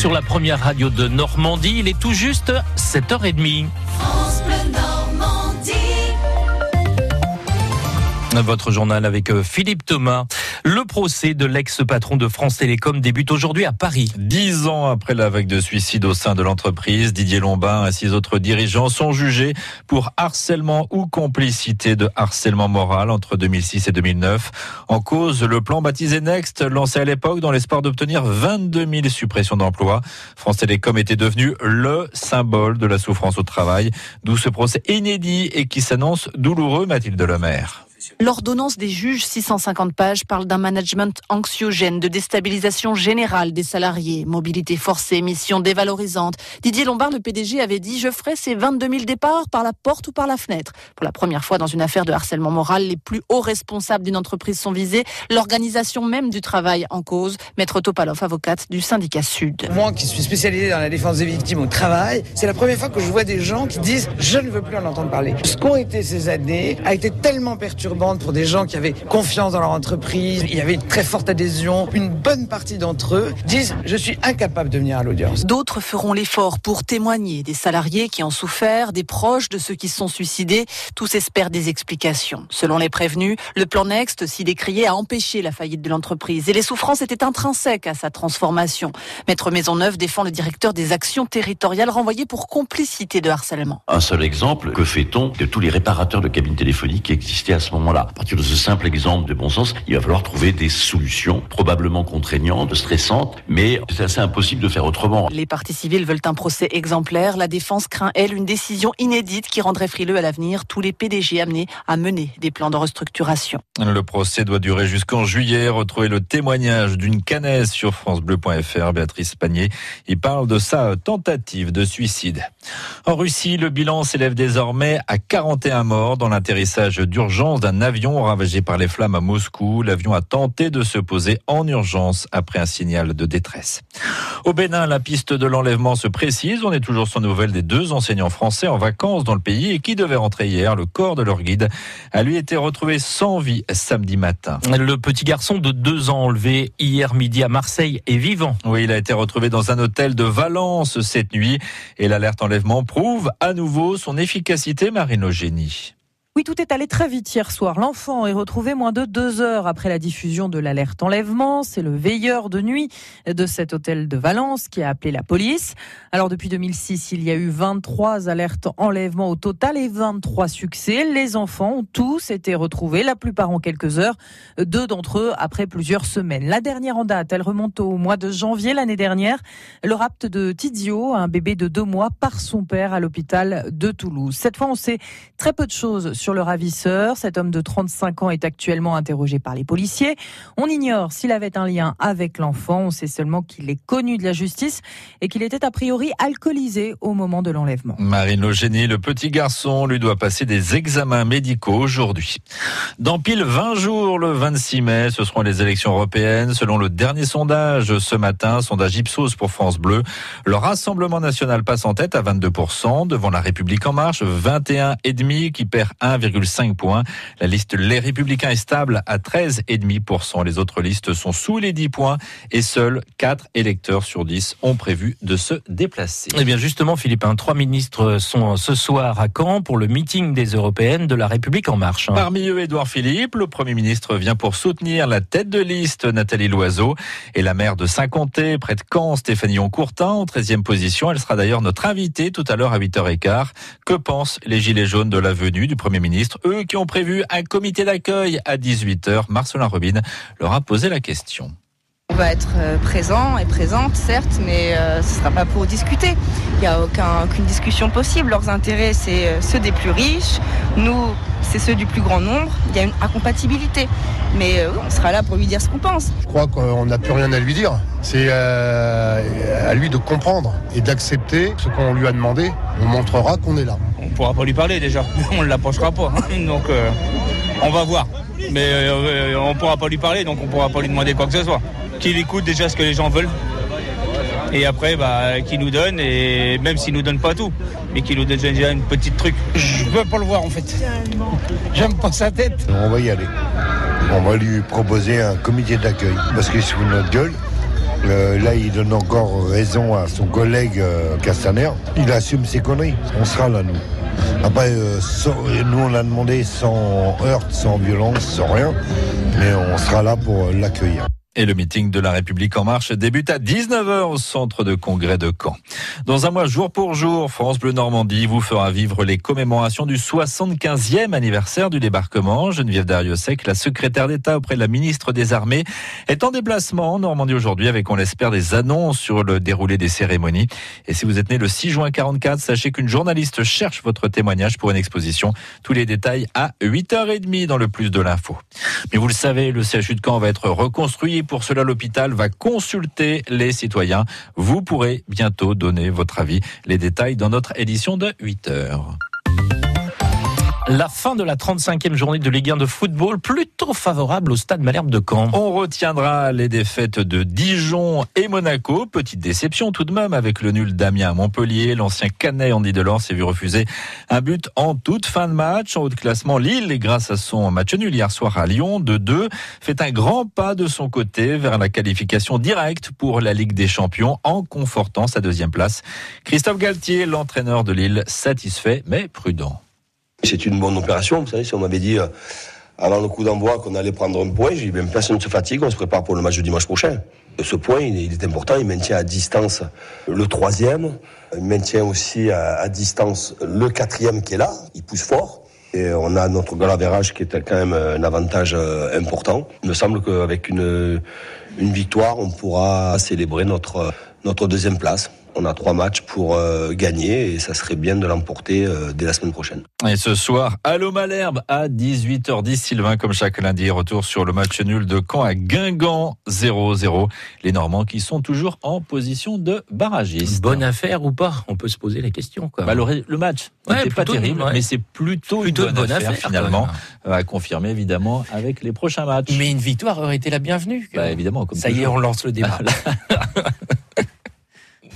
sur la première radio de Normandie. Il est tout juste 7h30. Votre journal avec euh, Philippe Thomas. Le procès de l'ex-patron de France Télécom débute aujourd'hui à Paris. Dix ans après la vague de suicides au sein de l'entreprise, Didier Lombard et six autres dirigeants sont jugés pour harcèlement ou complicité de harcèlement moral entre 2006 et 2009. En cause, le plan baptisé Next, lancé à l'époque dans l'espoir d'obtenir 22 000 suppressions d'emplois. France Télécom était devenu le symbole de la souffrance au travail, d'où ce procès inédit et qui s'annonce douloureux, Mathilde Lemaire. L'ordonnance des juges, 650 pages, parle d'un management anxiogène, de déstabilisation générale des salariés, mobilité forcée, mission dévalorisante. Didier Lombard, le PDG, avait dit Je ferai ces 22 000 départs par la porte ou par la fenêtre. Pour la première fois dans une affaire de harcèlement moral, les plus hauts responsables d'une entreprise sont visés, l'organisation même du travail en cause. Maître Topalov, avocate du syndicat Sud. Moi qui suis spécialisé dans la défense des victimes au travail, c'est la première fois que je vois des gens qui disent Je ne veux plus en entendre parler. Ce qu'ont été ces années a été tellement perturbant pour des gens qui avaient confiance dans leur entreprise. Il y avait une très forte adhésion. Une bonne partie d'entre eux disent je suis incapable de venir à l'audience. D'autres feront l'effort pour témoigner des salariés qui ont souffert, des proches de ceux qui se sont suicidés. Tous espèrent des explications. Selon les prévenus, le plan Next, si décrié, a empêché la faillite de l'entreprise et les souffrances étaient intrinsèques à sa transformation. Maître Maisonneuve défend le directeur des actions territoriales renvoyé pour complicité de harcèlement. Un seul exemple, que fait-on de tous les réparateurs de cabines téléphoniques qui existaient à ce moment moment-là. À partir de ce simple exemple de bon sens, il va falloir trouver des solutions probablement contraignantes, stressantes, mais c'est assez impossible de faire autrement. Les parties civiles veulent un procès exemplaire. La défense craint, elle, une décision inédite qui rendrait frileux à l'avenir tous les PDG amenés à mener des plans de restructuration. Le procès doit durer jusqu'en juillet. Retrouvez le témoignage d'une canaise sur francebleu.fr. Béatrice Panier, il parle de sa tentative de suicide. En Russie, le bilan s'élève désormais à 41 morts dans l'atterrissage d'urgence d'un un avion ravagé par les flammes à Moscou. L'avion a tenté de se poser en urgence après un signal de détresse. Au Bénin, la piste de l'enlèvement se précise. On est toujours sans nouvelles des deux enseignants français en vacances dans le pays et qui devaient rentrer hier. Le corps de leur guide a lui été retrouvé sans vie samedi matin. Le petit garçon de deux ans enlevé hier midi à Marseille est vivant. Oui, il a été retrouvé dans un hôtel de Valence cette nuit et l'alerte enlèvement prouve à nouveau son efficacité, Marine Eugénie. Oui, tout est allé très vite hier soir. L'enfant est retrouvé moins de deux heures après la diffusion de l'alerte enlèvement. C'est le veilleur de nuit de cet hôtel de Valence qui a appelé la police. Alors depuis 2006, il y a eu 23 alertes enlèvement au total et 23 succès. Les enfants ont tous été retrouvés, la plupart en quelques heures, deux d'entre eux après plusieurs semaines. La dernière en date, elle remonte au mois de janvier l'année dernière. Le rapt de Tidio, un bébé de deux mois, par son père à l'hôpital de Toulouse. Cette fois, on sait très peu de choses sur le ravisseur. Cet homme de 35 ans est actuellement interrogé par les policiers. On ignore s'il avait un lien avec l'enfant. On sait seulement qu'il est connu de la justice et qu'il était a priori alcoolisé au moment de l'enlèvement. Marine Logénie, le petit garçon, lui doit passer des examens médicaux aujourd'hui. Dans pile 20 jours, le 26 mai, ce seront les élections européennes. Selon le dernier sondage ce matin, sondage Ipsos pour France Bleu, le Rassemblement national passe en tête à 22% devant la République en marche, 21,5% qui perd 1 1,5 points. La liste Les Républicains est stable à 13,5%. Les autres listes sont sous les 10 points et seuls 4 électeurs sur 10 ont prévu de se déplacer. Eh bien justement, Philippe, hein, trois ministres sont ce soir à Caen pour le meeting des Européennes de la République en marche. Hein. Parmi eux, Édouard Philippe, le Premier ministre vient pour soutenir la tête de liste Nathalie Loiseau et la maire de Saint-Comté, près de Caen, Stéphanie Oncourtin, en 13e position. Elle sera d'ailleurs notre invitée tout à l'heure à 8h15. Que pensent les Gilets jaunes de la venue du Premier ministre, eux qui ont prévu un comité d'accueil à 18h. Marcelin Robin leur a posé la question. On va être euh, présent et présente, certes, mais euh, ce ne sera pas pour discuter. Il n'y a aucune discussion possible. Leurs intérêts, c'est euh, ceux des plus riches. Nous, c'est ceux du plus grand nombre. Il y a une incompatibilité. Mais on sera là pour lui dire ce qu'on pense. Je crois qu'on n'a plus rien à lui dire. C'est à lui de comprendre et d'accepter ce qu'on lui a demandé. On montrera qu'on est là. On ne pourra pas lui parler déjà. On ne l'approchera pas. Hein. Donc on va voir. Mais on ne pourra pas lui parler, donc on ne pourra pas lui demander quoi que ce soit qu'il écoute déjà ce que les gens veulent. Et après, bah, qu'il nous donne, et même s'il nous donne pas tout, mais qu'il nous donne déjà une petite truc. Je veux pas le voir en fait. J'aime pas sa tête. On va y aller. On va lui proposer un comité d'accueil. Parce que sous notre gueule, Euh, là, il donne encore raison à son collègue euh, Castaner. Il assume ses conneries. On sera là, nous. Après, euh, nous, on l'a demandé sans heurte, sans violence, sans rien. Mais on sera là pour euh, l'accueillir. Et le meeting de la République en marche débute à 19h au centre de congrès de Caen. Dans un mois, jour pour jour, France Bleu Normandie vous fera vivre les commémorations du 75e anniversaire du débarquement. Geneviève Dariussec, la secrétaire d'État auprès de la ministre des Armées, est en déplacement en Normandie aujourd'hui avec, on l'espère, des annonces sur le déroulé des cérémonies. Et si vous êtes né le 6 juin 44, sachez qu'une journaliste cherche votre témoignage pour une exposition. Tous les détails à 8h30 dans le plus de l'info. Mais vous le savez, le CHU de Caen va être reconstruit pour cela l'hôpital va consulter les citoyens. Vous pourrez bientôt donner votre avis. Les détails dans notre édition de 8 heures. La fin de la 35e journée de Ligue 1 de football, plutôt favorable au stade Malherbe de Caen. On retiendra les défaites de Dijon et Monaco. Petite déception tout de même avec le nul d'Amiens à Montpellier. L'ancien Canet Andy Delors s'est vu refuser un but en toute fin de match. En haut de classement, Lille, grâce à son match nul hier soir à Lyon de 2, fait un grand pas de son côté vers la qualification directe pour la Ligue des Champions en confortant sa deuxième place. Christophe Galtier, l'entraîneur de Lille, satisfait mais prudent. C'est une bonne opération, vous savez, si on m'avait dit euh, avant le coup d'envoi qu'on allait prendre un point, j'ai dit même personne ne se fatigue, on se prépare pour le match de dimanche prochain. Ce point, il est, important, il maintient à distance le troisième, il maintient aussi à, distance le quatrième qui est là, il pousse fort. Et on a notre goal average qui est quand même un avantage euh, important. Il me semble qu'avec une, une victoire, on pourra célébrer notre, notre deuxième place. On a trois matchs pour euh, gagner et ça serait bien de l'emporter euh, dès la semaine prochaine. Et ce soir, Allô Malherbe à 18h10, Sylvain, comme chaque lundi, retour sur le match nul de Caen à Guingamp 0-0. Les Normands qui sont toujours en position de barragiste. Bonne affaire ou pas? On peut se poser la question. Quoi. Bah, le, match Ouais, n'était pas terrible, ouais. mais c'est plutôt, Plutôt une bonne, affaire, finalement, quand euh, à confirmer évidemment avec les prochains matchs. Mais une victoire aurait été la bienvenue. Bah, évidemment, comme Ça y est, on lance le débat.